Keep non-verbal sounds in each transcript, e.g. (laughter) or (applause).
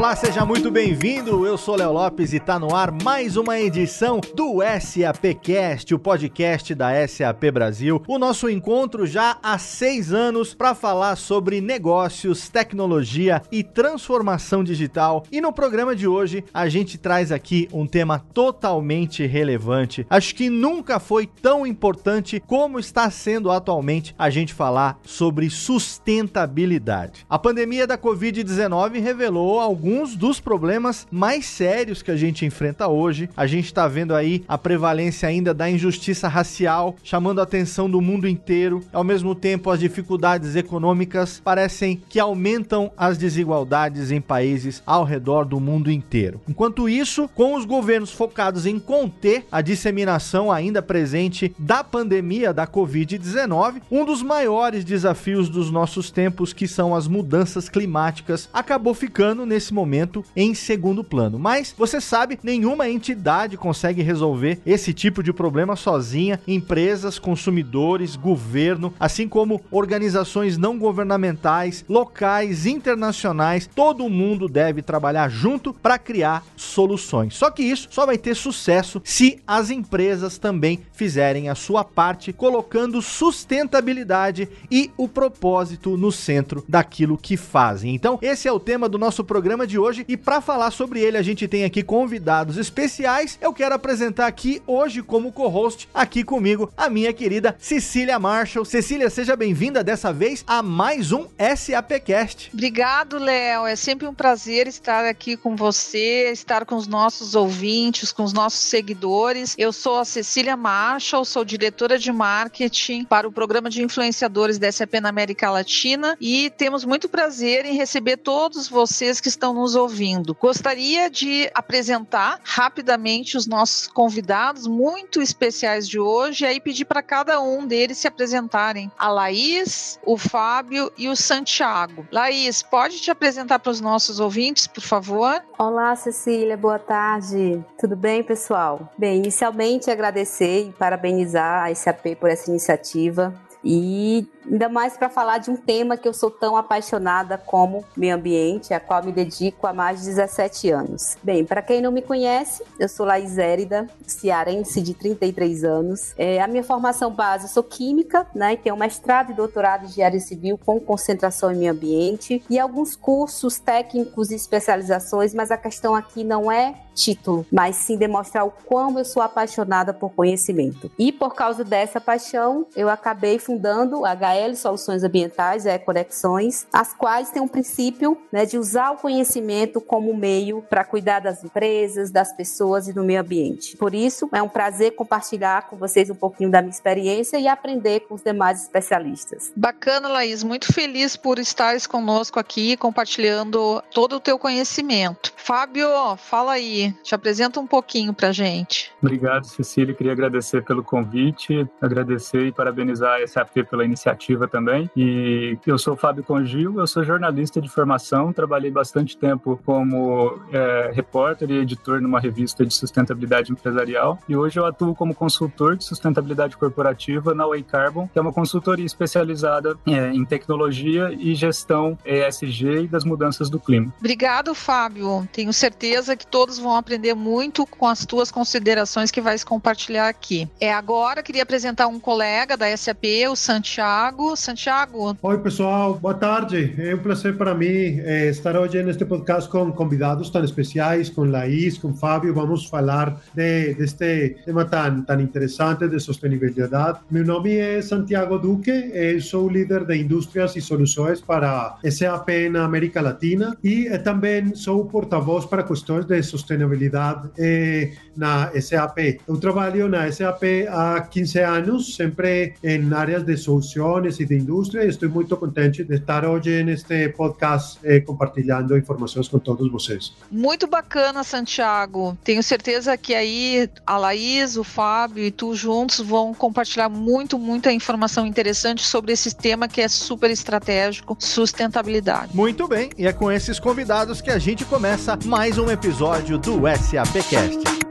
Olá, seja muito bem-vindo. Eu sou Léo Lopes e está no ar mais uma edição do SAPcast, o podcast da SAP Brasil. O nosso encontro já há seis anos para falar sobre negócios, tecnologia e transformação digital. E no programa de hoje a gente traz aqui um tema totalmente relevante. Acho que nunca foi tão importante como está sendo atualmente a gente falar sobre sustentabilidade. A pandemia da Covid-19 revelou alguns alguns dos problemas mais sérios que a gente enfrenta hoje. A gente está vendo aí a prevalência ainda da injustiça racial, chamando a atenção do mundo inteiro. Ao mesmo tempo, as dificuldades econômicas parecem que aumentam as desigualdades em países ao redor do mundo inteiro. Enquanto isso, com os governos focados em conter a disseminação ainda presente da pandemia da Covid-19, um dos maiores desafios dos nossos tempos, que são as mudanças climáticas, acabou ficando nesse momento momento em segundo plano. Mas você sabe, nenhuma entidade consegue resolver esse tipo de problema sozinha. Empresas, consumidores, governo, assim como organizações não governamentais, locais, internacionais, todo mundo deve trabalhar junto para criar soluções. Só que isso só vai ter sucesso se as empresas também fizerem a sua parte, colocando sustentabilidade e o propósito no centro daquilo que fazem. Então, esse é o tema do nosso programa de hoje e para falar sobre ele a gente tem aqui convidados especiais. Eu quero apresentar aqui hoje como co-host aqui comigo a minha querida Cecília Marshall. Cecília, seja bem-vinda dessa vez a mais um SAPcast. Obrigado, Léo. É sempre um prazer estar aqui com você, estar com os nossos ouvintes, com os nossos seguidores. Eu sou a Cecília Marshall, sou diretora de marketing para o programa de influenciadores da SAP na América Latina e temos muito prazer em receber todos vocês que estão nos ouvindo. Gostaria de apresentar rapidamente os nossos convidados muito especiais de hoje e aí pedir para cada um deles se apresentarem. A Laís, o Fábio e o Santiago. Laís, pode te apresentar para os nossos ouvintes, por favor? Olá, Cecília, boa tarde. Tudo bem, pessoal? Bem, inicialmente agradecer e parabenizar a SAP por essa iniciativa. E ainda mais para falar de um tema que eu sou tão apaixonada como meio ambiente, a qual me dedico há mais de 17 anos. Bem, para quem não me conhece, eu sou Laís Érida, cearense de 33 anos. É, a minha formação base, eu sou química, né, e tenho mestrado e doutorado em engenharia civil com concentração em meio ambiente e alguns cursos técnicos e especializações, mas a questão aqui não é título, mas sim demonstrar o quão eu sou apaixonada por conhecimento. E por causa dessa paixão, eu acabei fundando a HL Soluções Ambientais, é Conexões, as quais têm um princípio né, de usar o conhecimento como meio para cuidar das empresas, das pessoas e do meio ambiente. Por isso, é um prazer compartilhar com vocês um pouquinho da minha experiência e aprender com os demais especialistas. Bacana, Laís. Muito feliz por estares conosco aqui, compartilhando todo o teu conhecimento. Fábio, fala aí, te apresenta um pouquinho para gente. Obrigado, Cecília. Queria agradecer pelo convite, agradecer e parabenizar a SAP pela iniciativa também. E eu sou Fábio Congil, eu sou jornalista de formação, trabalhei bastante tempo como é, repórter e editor numa revista de sustentabilidade empresarial e hoje eu atuo como consultor de sustentabilidade corporativa na Way Carbon, que é uma consultoria especializada é, em tecnologia e gestão ESG e das mudanças do clima. Obrigado, Fábio. Tenho certeza que todos vão aprender muito com as tuas considerações que vais compartilhar aqui. É agora queria apresentar um colega da SAP, o Santiago. Santiago. Oi, pessoal. Boa tarde. É um prazer para mim é, estar hoje neste podcast com convidados tão especiais, com Laís, com Fábio. Vamos falar de, deste tema tão, tão interessante de sustentabilidade. Meu nome é Santiago Duque. Eu sou líder de indústrias e soluções para SAP na América Latina e também sou porta-voz para questões de sustentabilidade sustentabilidade eh, na SAP. Eu trabalho na SAP há 15 anos, sempre em áreas de soluções e de indústria, e estou muito contente de estar hoje neste podcast eh, compartilhando informações com todos vocês. Muito bacana, Santiago. Tenho certeza que aí a Laís, o Fábio e tu juntos vão compartilhar muito, muita informação interessante sobre esse tema que é super estratégico, sustentabilidade. Muito bem, e é com esses convidados que a gente começa mais um episódio do SAPcast.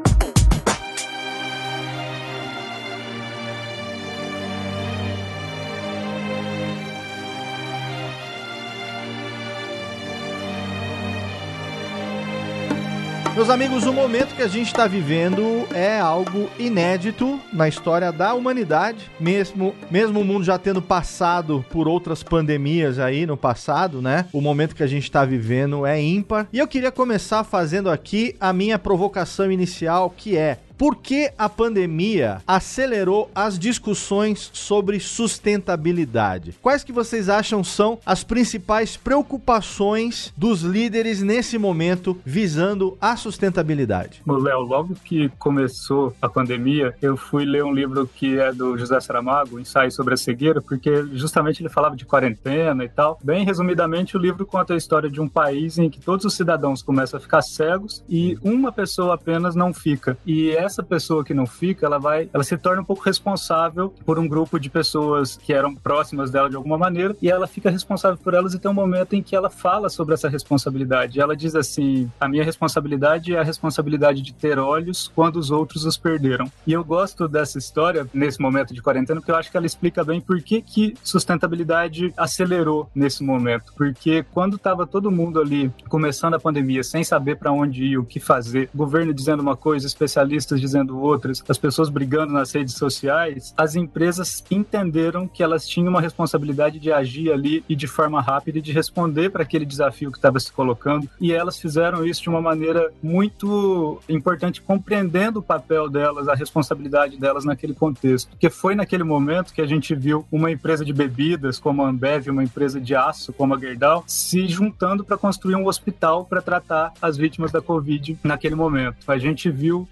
Meus amigos, o momento que a gente está vivendo é algo inédito na história da humanidade, mesmo, mesmo o mundo já tendo passado por outras pandemias aí no passado, né? O momento que a gente está vivendo é ímpar. E eu queria começar fazendo aqui a minha provocação inicial, que é por que a pandemia acelerou as discussões sobre sustentabilidade? Quais que vocês acham são as principais preocupações dos líderes nesse momento visando a sustentabilidade? Léo, logo que começou a pandemia, eu fui ler um livro que é do José Saramago, Ensaio sobre a Cegueira, porque justamente ele falava de quarentena e tal. Bem resumidamente, o livro conta a história de um país em que todos os cidadãos começam a ficar cegos e uma pessoa apenas não fica. E essa essa pessoa que não fica, ela vai, ela se torna um pouco responsável por um grupo de pessoas que eram próximas dela de alguma maneira e ela fica responsável por elas e tem um momento em que ela fala sobre essa responsabilidade. Ela diz assim: "A minha responsabilidade é a responsabilidade de ter olhos quando os outros os perderam". E eu gosto dessa história nesse momento de quarentena porque eu acho que ela explica bem por que que sustentabilidade acelerou nesse momento. Porque quando estava todo mundo ali começando a pandemia sem saber para onde ir, o que fazer, governo dizendo uma coisa, especialistas dizendo outras, as pessoas brigando nas redes sociais, as empresas entenderam que elas tinham uma responsabilidade de agir ali e de forma rápida e de responder para aquele desafio que estava se colocando. E elas fizeram isso de uma maneira muito importante, compreendendo o papel delas, a responsabilidade delas naquele contexto. Porque foi naquele momento que a gente viu uma empresa de bebidas como a Ambev, uma empresa de aço como a Gerdau, se juntando para construir um hospital para tratar as vítimas da Covid naquele momento. A gente viu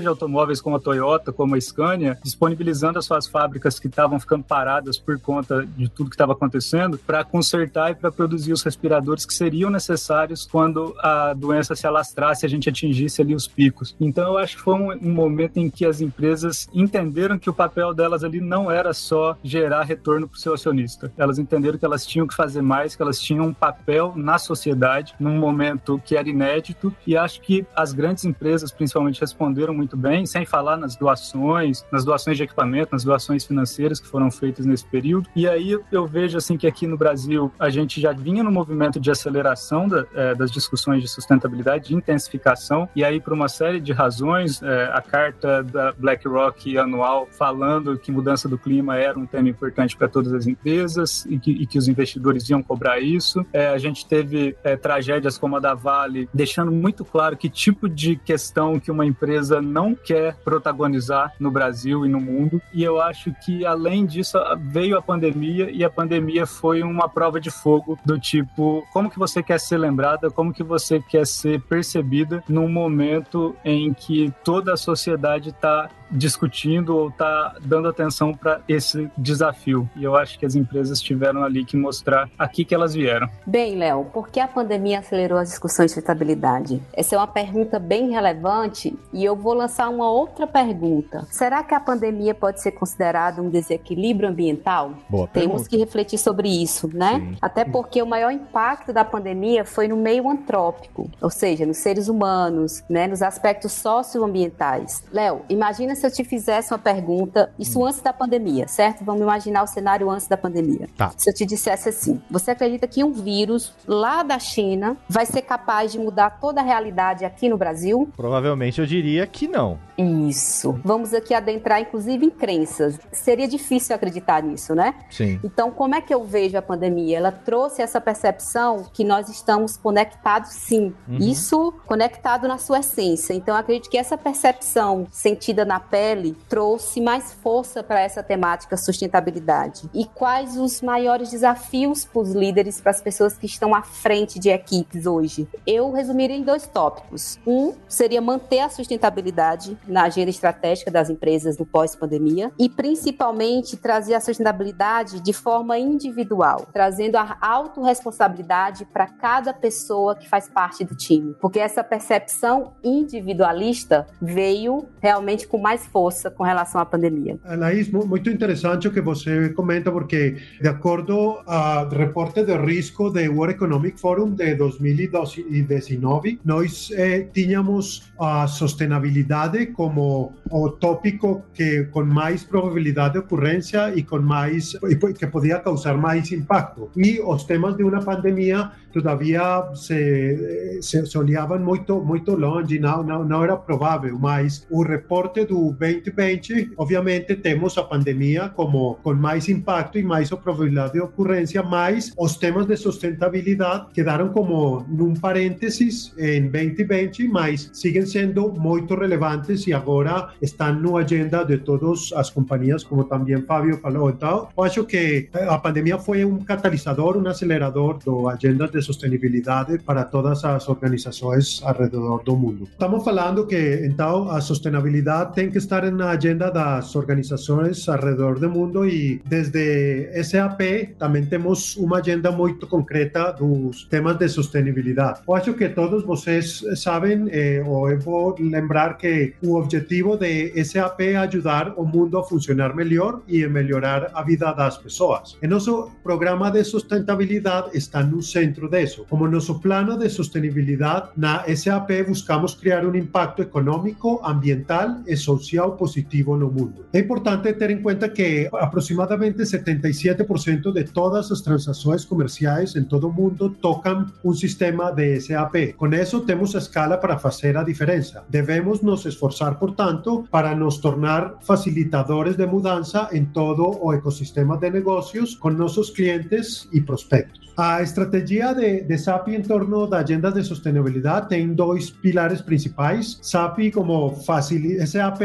de automóveis como a Toyota, como a Scania, disponibilizando as suas fábricas que estavam ficando paradas por conta de tudo que estava acontecendo, para consertar e para produzir os respiradores que seriam necessários quando a doença se alastrasse e a gente atingisse ali os picos. Então eu acho que foi um, um momento em que as empresas entenderam que o papel delas ali não era só gerar retorno para o seu acionista. Elas entenderam que elas tinham que fazer mais, que elas tinham um papel na sociedade num momento que era inédito e acho que as grandes empresas principalmente responderam muito muito bem, sem falar nas doações, nas doações de equipamento, nas doações financeiras que foram feitas nesse período. E aí eu vejo assim que aqui no Brasil a gente já vinha no movimento de aceleração da, é, das discussões de sustentabilidade, de intensificação, e aí por uma série de razões, é, a carta da BlackRock anual falando que mudança do clima era um tema importante para todas as empresas e que, e que, os investidores iam cobrar isso. É, a gente teve é, tragédias como a da Vale, deixando muito claro que tipo de questão que uma empresa não quer protagonizar no Brasil e no mundo. E eu acho que, além disso, veio a pandemia e a pandemia foi uma prova de fogo do tipo, como que você quer ser lembrada, como que você quer ser percebida num momento em que toda a sociedade está discutindo ou está dando atenção para esse desafio. E eu acho que as empresas tiveram ali que mostrar aqui que elas vieram. Bem, Léo, por que a pandemia acelerou as discussões de sustentabilidade? Essa é uma pergunta bem relevante e eu vou lançar uma outra pergunta. Será que a pandemia pode ser considerada um desequilíbrio ambiental? Boa Temos que refletir sobre isso, né? Sim. Até porque o maior impacto da pandemia foi no meio antrópico, ou seja, nos seres humanos, né, nos aspectos socioambientais. Léo, imagina se eu te fizesse uma pergunta, isso hum. antes da pandemia, certo? Vamos imaginar o cenário antes da pandemia. Tá. Se eu te dissesse assim, você acredita que um vírus lá da China vai ser capaz de mudar toda a realidade aqui no Brasil? Provavelmente eu diria que não. Isso. Vamos aqui adentrar, inclusive, em crenças. Seria difícil acreditar nisso, né? Sim. Então, como é que eu vejo a pandemia? Ela trouxe essa percepção que nós estamos conectados, sim. Uhum. Isso conectado na sua essência. Então, acredito que essa percepção sentida na pele trouxe mais força para essa temática sustentabilidade? E quais os maiores desafios para os líderes, para as pessoas que estão à frente de equipes hoje? Eu resumiria em dois tópicos. Um seria manter a sustentabilidade na agenda estratégica das empresas no pós-pandemia e principalmente trazer a sustentabilidade de forma individual, trazendo a autorresponsabilidade para cada pessoa que faz parte do time, porque essa percepção individualista veio realmente com mais força com relação à pandemia. Anaís, muito interessante o que você comenta, porque de acordo ao reporte de risco do World Economic Forum de 2019, nós eh, tínhamos a sustentabilidade como o tópico que com mais probabilidade de ocorrência e com mais que podia causar mais impacto. E os temas de uma pandemia todavia se, se, se olhavam muito, muito longe, não, não, não era provável, mas o reporte do 2020, obviamente temos a pandemia como com mais impacto e mais probabilidade de ocorrência, mas os temas de sustentabilidade quedaram como num parênteses em 2020, mas siguen sendo muito relevantes e agora estão na agenda de todas as companhias, como também Fábio falou. Então, eu acho que a pandemia foi um catalisador, um acelerador da agenda de sustentabilidade para todas as organizações ao redor do mundo. Estamos falando que então a sustentabilidade tem que estar na agenda das organizações ao redor do mundo e desde SAP também temos uma agenda muito concreta dos temas de sustentabilidade. Eu acho que todos vocês sabem, eh, ou eu lembrar que o objetivo de SAP é ajudar o mundo a funcionar melhor e melhorar a vida das pessoas. E nosso programa de sustentabilidade está no centro disso. Como nosso plano de sustentabilidade na SAP buscamos criar um impacto econômico, ambiental e social positivo no mundo. É importante ter em conta que aproximadamente 77% de todas as transações comerciais em todo o mundo tocam um sistema de SAP. Com isso, temos a escala para fazer a diferença. Devemos nos esforçar, portanto, para nos tornar facilitadores de mudança em todo o ecossistema de negócios com nossos clientes e prospectos. A estratégia de, de SAP em torno da agenda de sustentabilidade tem dois pilares principais: SAP como facil, SAP,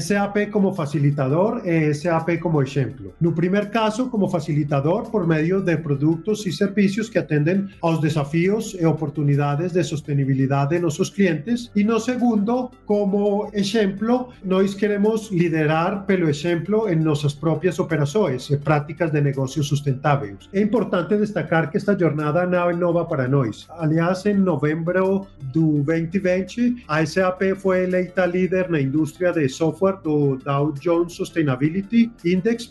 SAP como facilitador e SAP como exemplo. No primeiro caso, como facilitador por meio de produtos e serviços que atendem aos desafios e oportunidades de sustentabilidade de nossos clientes. E no segundo, como exemplo, nós queremos liderar pelo exemplo em nossas próprias operações e práticas de negócios sustentáveis. É importante destacar que esta jornada não é nova para nós. Aliás, em novembro do 2020, a SAP foi eleita líder na indústria de software do Dow Jones Sustainability Index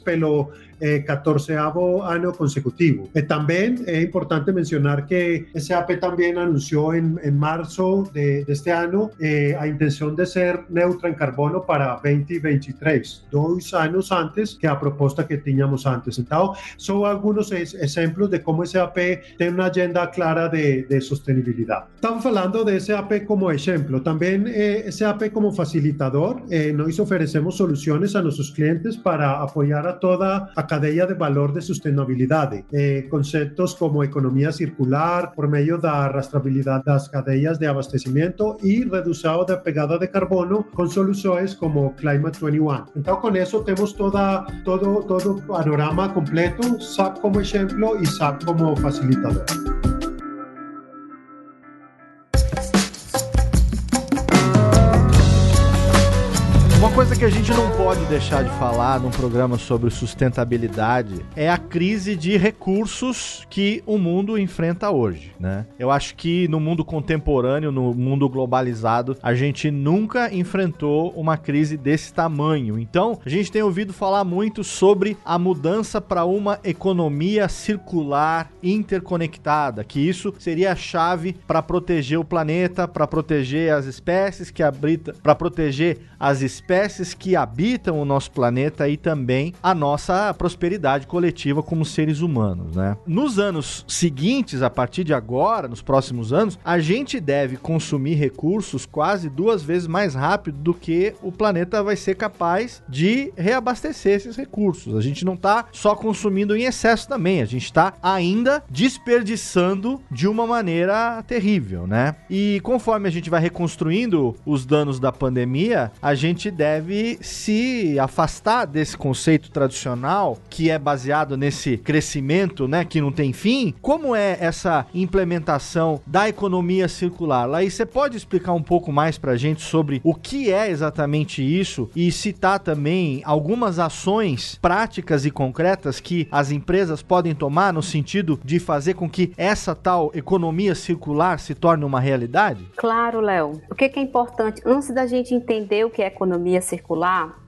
pelo eh, 14 año consecutivo. Eh, también es importante mencionar que SAP también anunció en, en marzo de, de, este año eh, a intención de ser neutra en carbono para 2023, dos años antes que a propuesta que teníamos antes. Entonces, son algunos ejemplos de cómo SAP tiene una agenda clara de, de sostenibilidad. Estamos hablando de SAP como ejemplo. También eh, SAP como facilitador, eh, nos ofrecemos soluciones a nuestros clientes para apoyar a toda a cadeia de valor de sustentabilidade. Eh, conceptos como economia circular, por meio da rastreabilidade das cadeias de abastecimento e redução da pegada de carbono com soluções como Climate 21. Então, com isso, temos toda, todo, todo panorama completo, SAP como exemplo e SAP como facilitador. Coisa que a gente não pode deixar de falar num programa sobre sustentabilidade é a crise de recursos que o mundo enfrenta hoje, né? Eu acho que no mundo contemporâneo, no mundo globalizado, a gente nunca enfrentou uma crise desse tamanho. Então, a gente tem ouvido falar muito sobre a mudança para uma economia circular interconectada, que isso seria a chave para proteger o planeta, para proteger as espécies que habitam, para proteger as espécies que habitam o nosso planeta e também a nossa prosperidade coletiva como seres humanos, né? Nos anos seguintes, a partir de agora, nos próximos anos, a gente deve consumir recursos quase duas vezes mais rápido do que o planeta vai ser capaz de reabastecer esses recursos. A gente não está só consumindo em excesso também, a gente está ainda desperdiçando de uma maneira terrível, né? E conforme a gente vai reconstruindo os danos da pandemia, a gente deve deve se afastar desse conceito tradicional que é baseado nesse crescimento, né, que não tem fim. Como é essa implementação da economia circular? Lá, você pode explicar um pouco mais para a gente sobre o que é exatamente isso e citar também algumas ações práticas e concretas que as empresas podem tomar no sentido de fazer com que essa tal economia circular se torne uma realidade? Claro, Léo. O que é importante? Antes da gente entender o que é economia circular,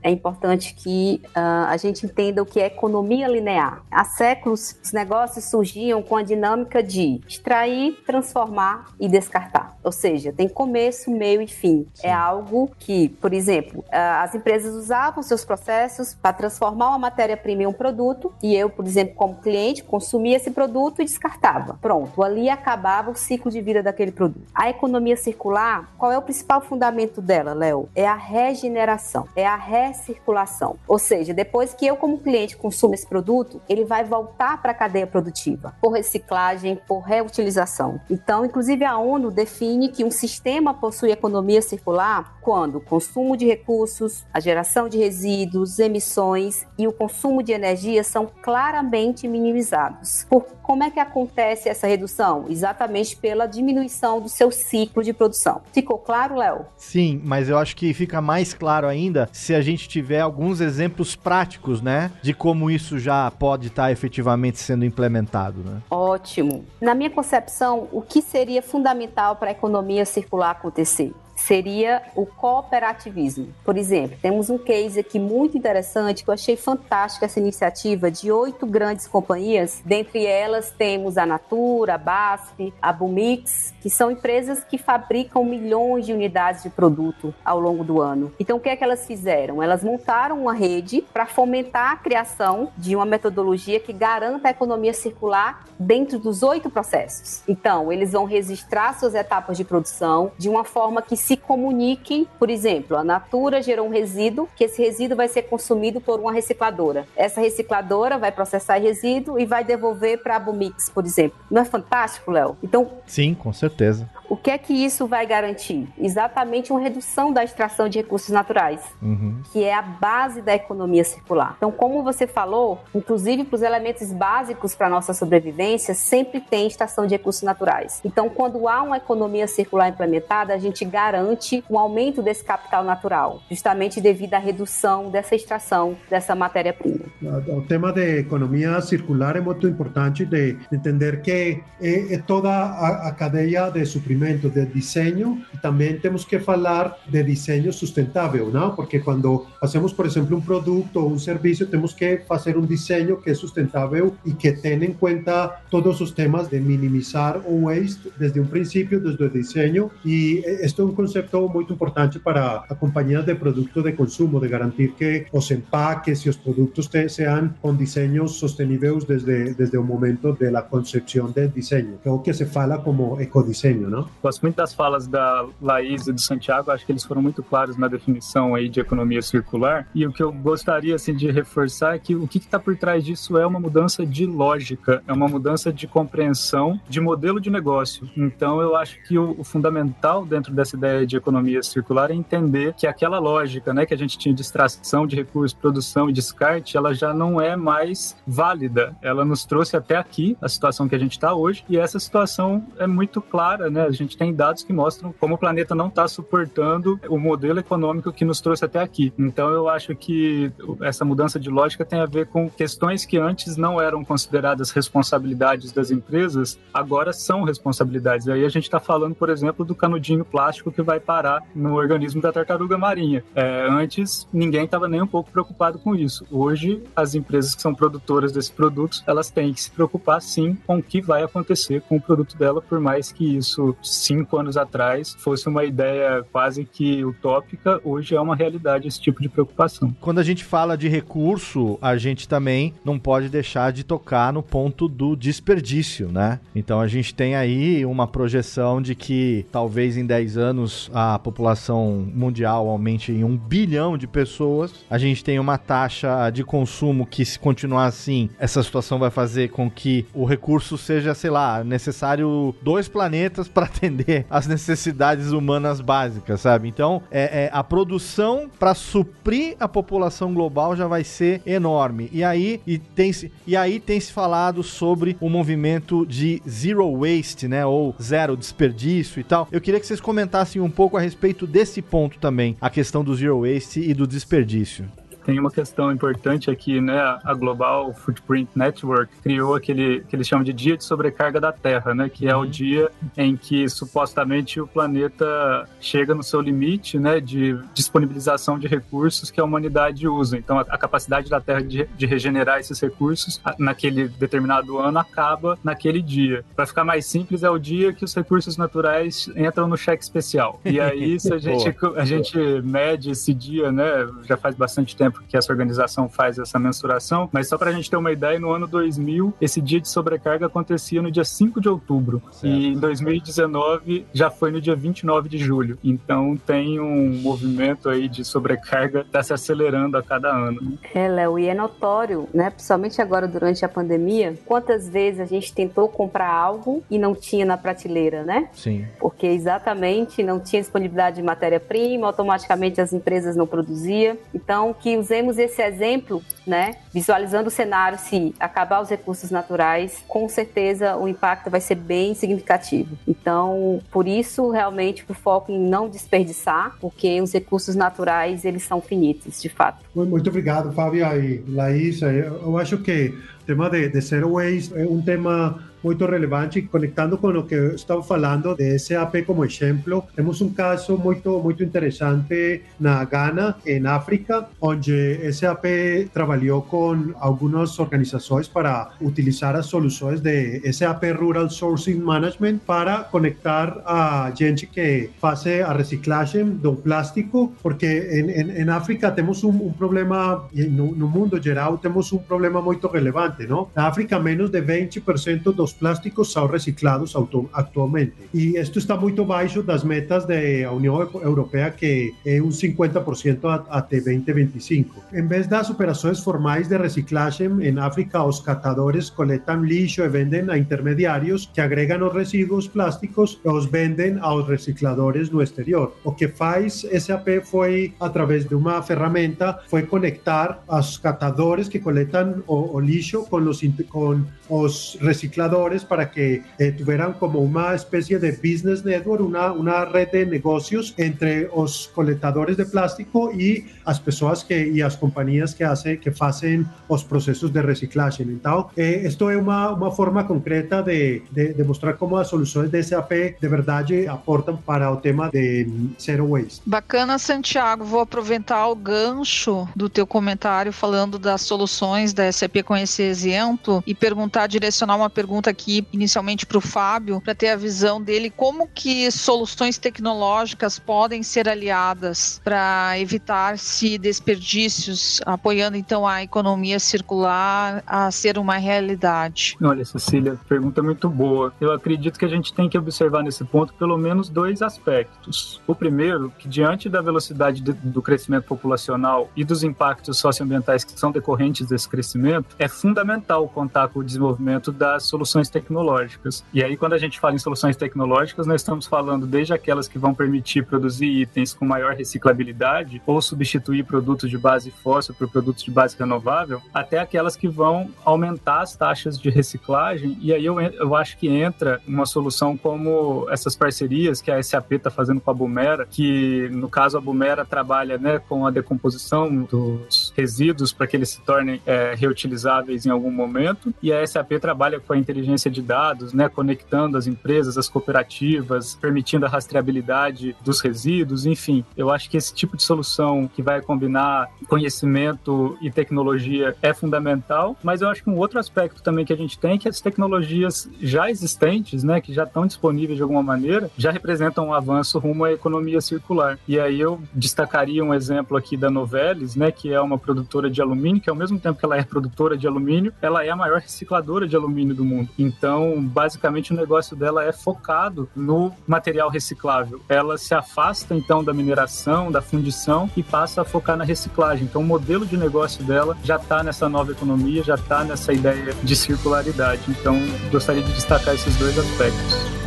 é importante que uh, a gente entenda o que é economia linear. Há séculos, os negócios surgiam com a dinâmica de extrair, transformar e descartar. Ou seja, tem começo, meio e fim. Sim. É algo que, por exemplo, uh, as empresas usavam seus processos para transformar uma matéria-prima em um produto e eu, por exemplo, como cliente, consumia esse produto e descartava. Pronto, ali acabava o ciclo de vida daquele produto. A economia circular, qual é o principal fundamento dela, Léo? É a regeneração, é a recirculação. Ou seja, depois que eu, como cliente, consumo esse produto, ele vai voltar para a cadeia produtiva por reciclagem, por reutilização. Então, inclusive, a ONU define que um sistema possui economia circular quando o consumo de recursos, a geração de resíduos, emissões e o consumo de energia são claramente minimizados. Por como é que acontece essa redução? Exatamente pela diminuição do seu ciclo de produção. Ficou claro, Léo? Sim, mas eu acho que fica mais claro ainda se a gente tiver alguns exemplos práticos, né, de como isso já pode estar efetivamente sendo implementado, né? Ótimo. Na minha concepção, o que seria fundamental para a economia circular acontecer? Seria o cooperativismo. Por exemplo, temos um case aqui muito interessante que eu achei fantástica essa iniciativa de oito grandes companhias. Dentre elas temos a Natura, a BASF, a Bumix, que são empresas que fabricam milhões de unidades de produto ao longo do ano. Então, o que é que elas fizeram? Elas montaram uma rede para fomentar a criação de uma metodologia que garanta a economia circular dentro dos oito processos. Então, eles vão registrar suas etapas de produção de uma forma que se comuniquem. Por exemplo, a Natura gerou um resíduo, que esse resíduo vai ser consumido por uma recicladora. Essa recicladora vai processar resíduo e vai devolver para a Bumix, por exemplo. Não é fantástico, Léo? Então, sim, com certeza. O que é que isso vai garantir? Exatamente uma redução da extração de recursos naturais, uhum. que é a base da economia circular. Então, como você falou, inclusive para os elementos básicos para a nossa sobrevivência, sempre tem extração de recursos naturais. Então, quando há uma economia circular implementada, a gente garante um aumento desse capital natural, justamente devido à redução dessa extração dessa matéria-prima. O tema de economia circular é muito importante de entender que é, é toda a, a cadeia de suprimento de diseño y también tenemos que hablar de diseño sustentable, ¿no? Porque cuando hacemos, por ejemplo, un producto o un servicio, tenemos que hacer un diseño que es sustentable y que tenga en cuenta todos los temas de minimizar o waste desde un principio, desde el diseño. Y esto es un concepto muy importante para compañías de productos de consumo, de garantir que los empaques y los productos sean con diseños sostenibles desde, desde momento de la concepción del diseño, creo que se fala como ecodiseño, ¿no? Gosto muito das falas da Laís e do Santiago, acho que eles foram muito claros na definição aí de economia circular. E o que eu gostaria assim, de reforçar é que o que está por trás disso é uma mudança de lógica, é uma mudança de compreensão de modelo de negócio. Então eu acho que o, o fundamental dentro dessa ideia de economia circular é entender que aquela lógica né, que a gente tinha de extração de recursos, produção e descarte, ela já não é mais válida. Ela nos trouxe até aqui, a situação que a gente está hoje, e essa situação é muito clara, né? A gente tem dados que mostram como o planeta não está suportando o modelo econômico que nos trouxe até aqui. Então, eu acho que essa mudança de lógica tem a ver com questões que antes não eram consideradas responsabilidades das empresas, agora são responsabilidades. E aí a gente está falando, por exemplo, do canudinho plástico que vai parar no organismo da tartaruga marinha. É, antes, ninguém estava nem um pouco preocupado com isso. Hoje, as empresas que são produtoras desses produtos, elas têm que se preocupar sim com o que vai acontecer com o produto dela, por mais que isso cinco anos atrás fosse uma ideia quase que utópica, hoje é uma realidade esse tipo de preocupação. Quando a gente fala de recurso, a gente também não pode deixar de tocar no ponto do desperdício, né? Então a gente tem aí uma projeção de que talvez em 10 anos a população mundial aumente em um bilhão de pessoas, a gente tem uma taxa de consumo que, se continuar assim, essa situação vai fazer com que o recurso seja, sei lá, necessário dois planetas para (laughs) atender as necessidades humanas básicas, sabe? Então, é, é a produção para suprir a população global já vai ser enorme. E aí, e tem, e aí tem se falado sobre o movimento de zero waste, né? Ou zero desperdício e tal. Eu queria que vocês comentassem pouco a respeito desse ponto também, a questão do zero waste e do desperdício tem uma questão importante aqui, né? A Global Footprint Network criou aquele que eles chamam de dia de sobrecarga da Terra, né? Que é o uhum. dia em que supostamente o planeta chega no seu limite, né? De disponibilização de recursos que a humanidade usa. Então, a, a capacidade da Terra de, de, regenerar esses recursos naquele determinado ano acaba naquele dia. Para ficar mais simples, é o dia que os recursos naturais entram no cheque especial. E aí, se a (laughs) gente, a gente mede esse dia, né? Já faz bastante tempo que essa organização faz essa mensuração, mas só para a gente ter uma ideia, no ano 2000, esse dia de sobrecarga acontecia no dia 5 de outubro. Certo. E em 2019 já foi no dia 29 de julho. Então tem um movimento aí de sobrecarga que está se acelerando a cada ano. É, Léo, e é notório, né? Principalmente agora durante a pandemia, quantas vezes a gente tentou comprar algo e não tinha na prateleira, né? Sim. Porque exatamente não tinha disponibilidade de matéria-prima, automaticamente as empresas não produziam. Então, que os usemos esse exemplo, né, visualizando o cenário, se acabar os recursos naturais, com certeza o impacto vai ser bem significativo. Então, por isso, realmente, o foco em não desperdiçar, porque os recursos naturais, eles são finitos, de fato. Muito obrigado, Fábio e Laís. Eu acho que o tema de, de zero waste é um tema muy relevante conectando con lo que estamos hablando de SAP como ejemplo, tenemos un caso muy, muy interesante en Ghana, en África, donde SAP trabajó con algunas organizaciones para utilizar las soluciones de SAP Rural Sourcing Management para conectar a gente que hace a reciclaje de plástico, porque en, en, África tenemos un, problema, y en el mundo general tenemos un problema muy relevante, ¿no? En África menos de 20% de plásticos son reciclados actualmente. Y esto está muy bajo las metas de la Unión Europea que es un 50% hasta 2025. En vez de las operaciones formales de reciclaje en África, los catadores colectan lixo y venden a intermediarios que agregan los residuos plásticos y los venden a los recicladores no exterior. O que faz SAP fue a través de una herramienta fue conectar a los catadores que colectan o, lixo con los, con los recicladores para que eh, tuvieran como una especie de business network, una, una red de negocios entre los colectadores de plástico y las personas que, y las compañías que, hace, que hacen los procesos de reciclaje. Entonces, eh, esto es una, una forma concreta de, de, de, mostrar cómo las soluciones de SAP de verdad aportan para el tema de zero waste. Bacana, Santiago. Vou aproveitar o gancho do teu comentário falando das soluções da SAP com esse exemplo e perguntar, direcionar uma pergunta aqui inicialmente para o Fábio, para ter a visão dele como que soluções tecnológicas podem ser aliadas para evitar-se desperdícios, apoiando então a economia circular a ser uma realidade. Olha, Cecília, pergunta muito boa. Eu acredito que a gente tem que observar nesse ponto pelo menos dois aspectos. O primeiro, que diante da velocidade do crescimento populacional e dos impactos socioambientais que são decorrentes desse crescimento, é fundamental contar com o desenvolvimento das soluções soluções tecnológicas. E aí, quando a gente fala em soluções tecnológicas, nós estamos falando desde aquelas que vão permitir produzir itens com maior reciclabilidade ou substituir produtos de base fóssil por produtos de base renovável, até aquelas que vão aumentar as taxas de reciclagem. E aí eu, eu acho que entra uma solução como essas parcerias que a SAP está fazendo com a Bumera, que no caso a Bumera trabalha né, com a decomposição dos resíduos para que eles se tornem é, reutilizáveis em algum momento, e a SAP trabalha com a inteligência inteligência de dados, né, conectando as empresas, as cooperativas, permitindo a rastreabilidade dos resíduos, enfim. Eu acho que esse tipo de solução que vai combinar conhecimento e tecnologia é fundamental, mas eu acho que um outro aspecto também que a gente tem é que as tecnologias já existentes, né, que já estão disponíveis de alguma maneira, já representam um avanço rumo à economia circular. E aí eu destacaria um exemplo aqui da Novelis, né, que é uma, produtora de alumínio, que ao mesmo tempo que ela é produtora de alumínio, ela é a maior recicladora de alumínio do mundo. Então, basicamente, o negócio dela é focado no material reciclável. Ela se afasta então da mineração, da fundição e passa a focar na reciclagem. Então, o modelo de negócio dela já está nessa nova economia, já está nessa ideia de circularidade. Então, gostaria de destacar esses dois aspectos.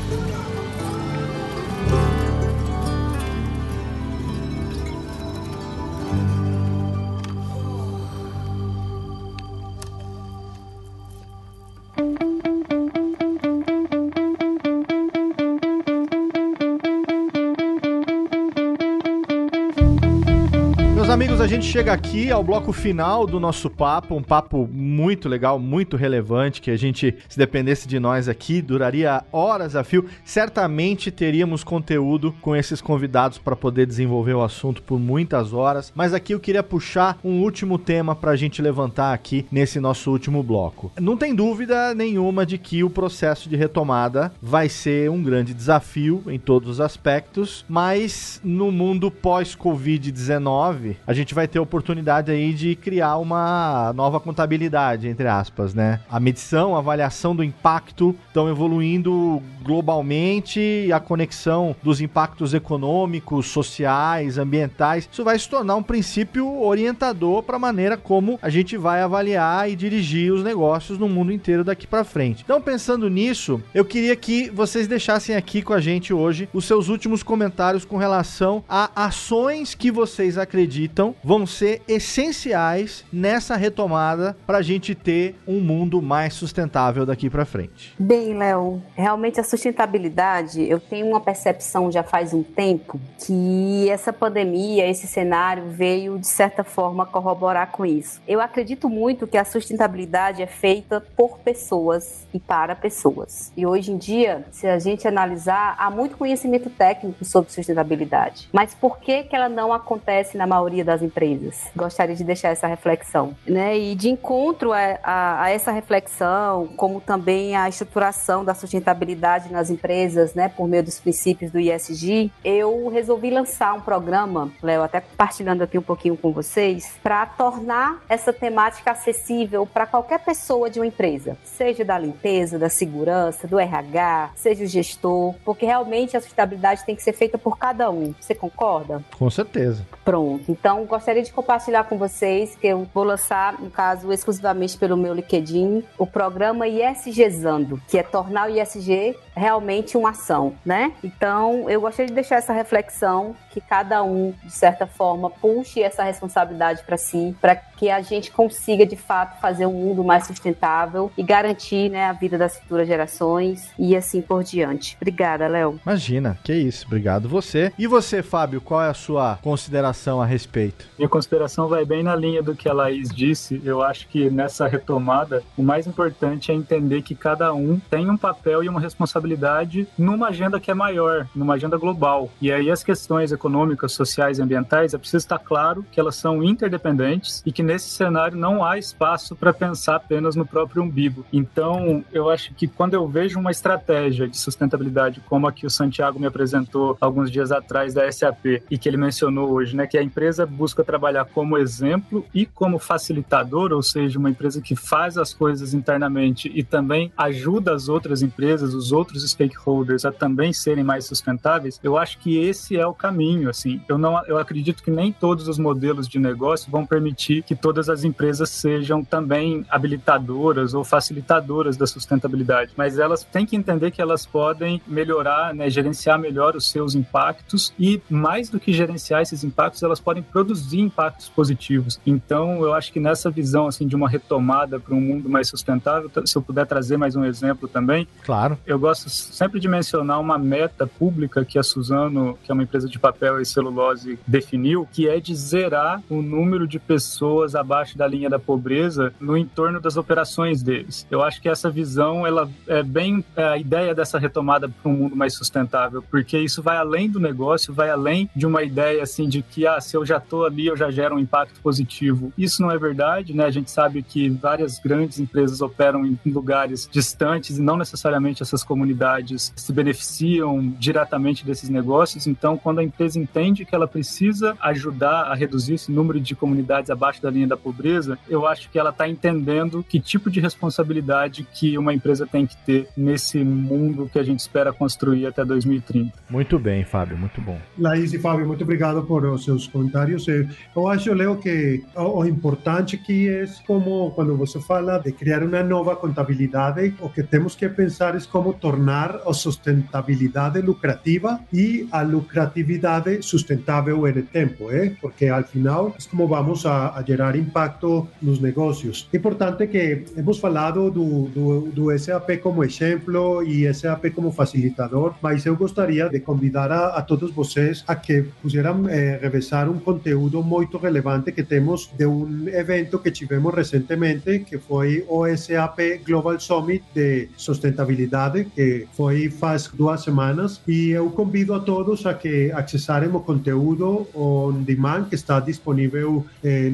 Gente chega aqui ao bloco final do nosso papo, um papo muito legal, muito relevante, que a gente, se dependesse de nós aqui, duraria horas a fio. Certamente teríamos conteúdo com esses convidados para poder desenvolver o assunto por muitas horas, mas aqui eu queria puxar um último tema para a gente levantar aqui nesse nosso último bloco. Não tem dúvida nenhuma de que o processo de retomada vai ser um grande desafio em todos os aspectos, mas no mundo pós-Covid-19, a gente vai ter oportunidade aí de criar uma nova contabilidade, entre aspas, né? A medição, a avaliação do impacto estão evoluindo globalmente a conexão dos impactos econômicos, sociais, ambientais, isso vai se tornar um princípio orientador para a maneira como a gente vai avaliar e dirigir os negócios no mundo inteiro daqui para frente. Então, pensando nisso, eu queria que vocês deixassem aqui com a gente hoje os seus últimos comentários com relação a ações que vocês acreditam então, vão ser essenciais nessa retomada para a gente ter um mundo mais sustentável daqui para frente. Bem, Léo, realmente a sustentabilidade, eu tenho uma percepção já faz um tempo que essa pandemia, esse cenário veio de certa forma corroborar com isso. Eu acredito muito que a sustentabilidade é feita por pessoas e para pessoas. E hoje em dia, se a gente analisar, há muito conhecimento técnico sobre sustentabilidade. Mas por que que ela não acontece na maioria das empresas. Gostaria de deixar essa reflexão. Né? E de encontro a, a, a essa reflexão, como também a estruturação da sustentabilidade nas empresas, né, por meio dos princípios do ISG, eu resolvi lançar um programa, Léo, até compartilhando aqui um pouquinho com vocês, para tornar essa temática acessível para qualquer pessoa de uma empresa, seja da limpeza, da segurança, do RH, seja o gestor, porque realmente a sustentabilidade tem que ser feita por cada um. Você concorda? Com certeza. Pronto. Então, gostaria de compartilhar com vocês que eu vou lançar, no caso, exclusivamente pelo meu LinkedIn, o programa ISGzando, que é tornar o ISG realmente uma ação, né? Então, eu gostaria de deixar essa reflexão que cada um, de certa forma, puxe essa responsabilidade para si, para que a gente consiga, de fato, fazer um mundo mais sustentável e garantir né, a vida das futuras gerações e assim por diante. Obrigada, Léo. Imagina, que isso. Obrigado você. E você, Fábio, qual é a sua consideração a respeito? Minha consideração vai bem na linha do que a Laís disse. Eu acho que nessa retomada, o mais importante é entender que cada um tem um papel e uma responsabilidade numa agenda que é maior, numa agenda global. E aí as questões econômicas, sociais e ambientais, é preciso estar claro que elas são interdependentes e que nesse cenário não há espaço para pensar apenas no próprio umbigo. Então, eu acho que quando eu vejo uma estratégia de sustentabilidade como a que o Santiago me apresentou alguns dias atrás da SAP e que ele mencionou hoje, né, que a empresa busca trabalhar como exemplo e como facilitador, ou seja, uma empresa que faz as coisas internamente e também ajuda as outras empresas, os outros stakeholders a também serem mais sustentáveis, eu acho que esse é o caminho, assim. Eu não eu acredito que nem todos os modelos de negócio vão permitir que todas as empresas sejam também habilitadoras ou facilitadoras da sustentabilidade, mas elas têm que entender que elas podem melhorar, né, gerenciar melhor os seus impactos e mais do que gerenciar esses impactos, elas podem produzir impactos positivos. Então, eu acho que nessa visão assim de uma retomada para um mundo mais sustentável, se eu puder trazer mais um exemplo também. Claro. Eu gosto sempre de mencionar uma meta pública que a Suzano, que é uma empresa de papel e celulose, definiu, que é de zerar o número de pessoas abaixo da linha da pobreza no entorno das operações deles. Eu acho que essa visão, ela é bem é a ideia dessa retomada para um mundo mais sustentável, porque isso vai além do negócio, vai além de uma ideia assim de que ah, se eu já estou ali, eu já gero um impacto positivo. Isso não é verdade, né? A gente sabe que várias grandes empresas operam em lugares distantes e não necessariamente essas comunidades se beneficiam diretamente desses negócios. Então, quando a empresa entende que ela precisa ajudar a reduzir esse número de comunidades abaixo da linha linha da pobreza, eu acho que ela está entendendo que tipo de responsabilidade que uma empresa tem que ter nesse mundo que a gente espera construir até 2030. Muito bem, Fábio, muito bom. Laís e Fábio, muito obrigado por os seus comentários. Eu acho, Leo, que o importante aqui é como quando você fala de criar uma nova contabilidade, o que temos que pensar é como tornar a sustentabilidade lucrativa e a lucratividade sustentável en el tempo, ¿eh? porque al final es como vamos a, a gerar impacto nos negócios. Importante que hemos falado do, SAP como exemplo e SAP como facilitador, mas eu gostaria de convidar a, a todos vocês a que pusieran eh, revisar um conteúdo muito relevante que temos de um evento que tivemos recentemente, que foi o SAP Global Summit de Sustentabilidade, que foi faz duas semanas, e eu convido a todos a que acessarem o conteúdo on demand que está disponível eh,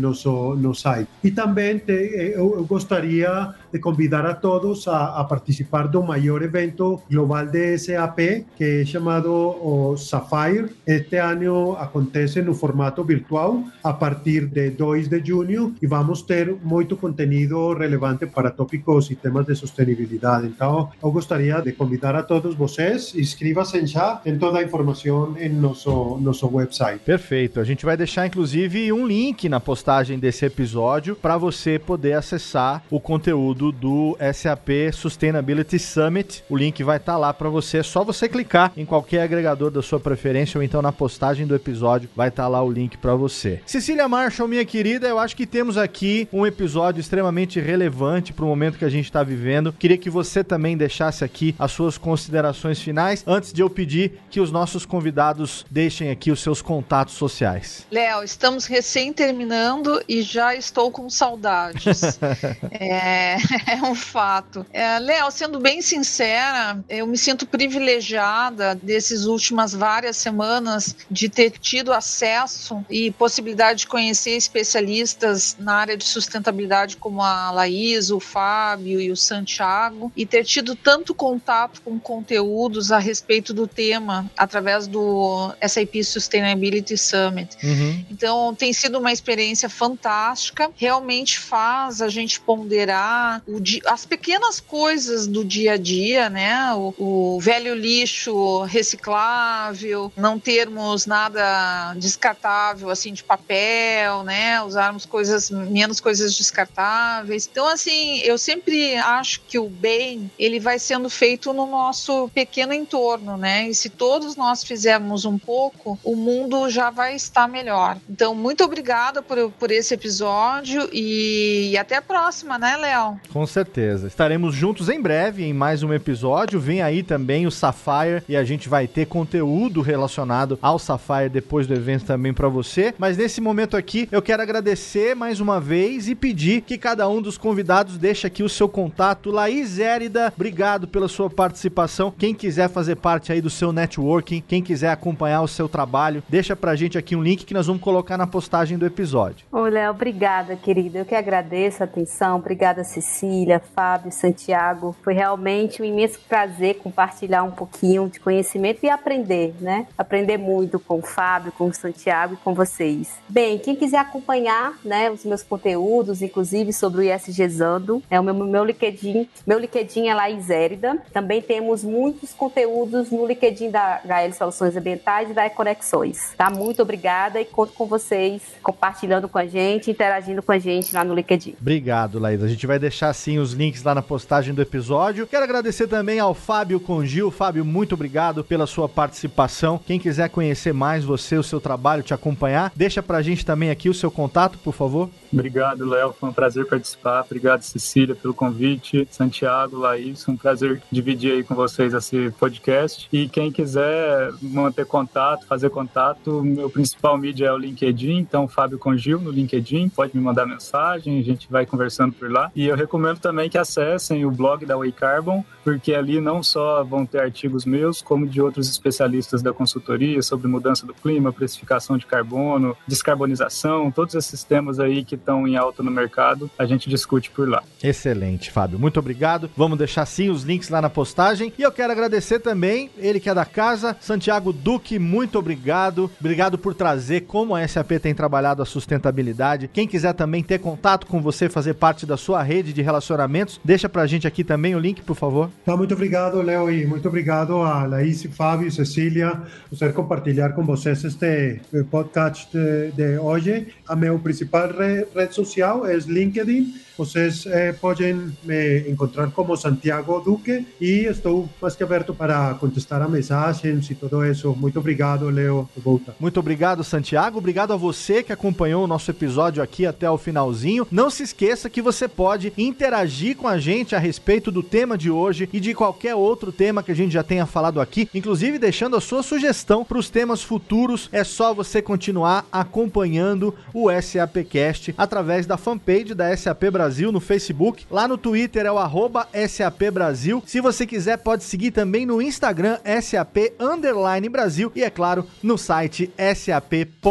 no site. E também te, eh, eu, eu gostaria de convidar a todos a, a, participar de un mayor evento global de SAP que es llamado o Sapphire. Este año acontece un formato virtual a partir de 2 de junio y vamos a tener mucho contenido relevante para tópicos y temas de sostenibilidad. Entonces, eu gostaria de convidar a todos vocês, inscríbanse já, tem toda a informação em nosso, nosso website. Perfeito. A gente vai deixar, inclusive, um link na postagem desse episódio para você poder acessar o conteúdo do SAP Sustainability Summit. O link vai estar tá lá para você. É só você clicar em qualquer agregador da sua preferência ou então na postagem do episódio vai estar tá lá o link para você. Cecília Marshall, minha querida, eu acho que temos aqui um episódio extremamente relevante para o momento que a gente está vivendo. Queria que você também deixasse aqui as suas considerações finais antes de eu pedir que os nossos convidados deixem aqui os seus contatos sociais. Léo, estamos recém terminando e já estou com saudades. (laughs) é, (laughs) é um fato. É, Léo, sendo bem sincera, eu me sinto privilegiada desses últimas várias semanas de ter tido acesso e possibilidade de conhecer especialistas na área de sustentabilidade como a Laís, o Fábio e o Santiago e ter tido tanto contato com conteúdos a respeito do tema através do SAP Sustainability Summit. Uhum. Então, tem sido uma experiência fantástica, realmente faz a gente ponderar o, as pequenas coisas do dia a dia, né? O, o, velho lixo reciclável, não termos nada descartável assim de papel, né? Usarmos coisas menos coisas descartáveis. Então assim, eu sempre acho que o bem ele vai sendo feito no nosso pequeno entorno, né? E se todos nós fizermos um pouco, o mundo já vai estar melhor. Então muito obrigada por, por esse episódio e, e até a próxima, né, Léo? Com certeza. Estaremos juntos em breve em mais um episódio. Vem aí também o Sapphire e a gente vai ter conteúdo relacionado ao Sapphire depois do evento também para você. Mas nesse momento aqui, eu quero agradecer mais uma vez e pedir que cada um dos convidados deixe aqui o seu contato. Laís Érida, obrigado pela sua participação. Quem quiser fazer parte aí do seu networking, quem quiser acompanhar o seu trabalho, deixa pra gente aqui um link que nós vamos colocar na postagem do episódio. Ô, Léo, obrigada, querido. Eu que agradeço a atenção. Obrigada, Cecília. Cecília, Fábio, Santiago. Foi realmente um imenso prazer compartilhar um pouquinho de conhecimento e aprender, né? Aprender muito com o Fábio, com o Santiago e com vocês. Bem, quem quiser acompanhar, né, os meus conteúdos, inclusive sobre o ISG Zando, é o meu, meu LinkedIn. Meu LinkedIn é Laís Érida. Também temos muitos conteúdos no LinkedIn da HL Soluções Ambientais e da Econexões. Tá? Muito obrigada e conto com vocês compartilhando com a gente, interagindo com a gente lá no LinkedIn. Obrigado, Laís. A gente vai deixar sim os links lá na postagem do episódio. Quero agradecer também ao Fábio Congil. Fábio, muito obrigado pela sua participação. Quem quiser conhecer mais você, o seu trabalho, te acompanhar, deixa pra gente também aqui o seu contato, por favor. Obrigado, Léo. Foi um prazer participar. Obrigado, Cecília, pelo convite. Santiago, Laís, um prazer dividir aí com vocês esse podcast. E quem quiser manter contato, fazer contato, meu principal mídia é o LinkedIn. Então, Fábio Congil no LinkedIn. Pode me mandar mensagem, a gente vai conversando por lá. E eu recomendo recomendo também que acessem o blog da Way Carbon, porque ali não só vão ter artigos meus, como de outros especialistas da consultoria sobre mudança do clima, precificação de carbono, descarbonização, todos esses temas aí que estão em alta no mercado, a gente discute por lá. Excelente, Fábio. Muito obrigado. Vamos deixar sim os links lá na postagem. E eu quero agradecer também, ele que é da casa, Santiago Duque, muito obrigado. Obrigado por trazer como a SAP tem trabalhado a sustentabilidade. Quem quiser também ter contato com você, fazer parte da sua rede de relacionamentos, deixa pra gente aqui também o link, por favor. Tá, muito obrigado, Leo, e muito obrigado a Laís, Fábio Cecília por compartilhar com vocês este eh, podcast de, de hoje. A minha principal rede social é LinkedIn. Vocês podem me encontrar como Santiago Duque e estou mais que aberto para contestar a mensagens e tudo isso. Muito obrigado, Leo. Volta. Muito obrigado, Santiago. Obrigado a você que acompanhou o nosso episódio aqui até o finalzinho. Não se esqueça que você pode interagir com a gente a respeito do tema de hoje e de qualquer outro tema que a gente já tenha falado aqui, inclusive deixando a sua sugestão para os temas futuros. É só você continuar acompanhando o SAPcast através da fanpage da SAP Brasil no Facebook. Lá no Twitter é o arroba SAP Brasil. Se você quiser, pode seguir também no Instagram SAP Underline Brasil e, é claro, no site sap.com.br.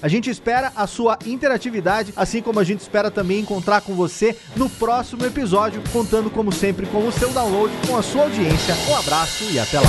A gente espera a sua interatividade, assim como a gente espera também encontrar com você no próximo episódio, contando como sempre com o seu download, com a sua audiência. Um abraço e até lá.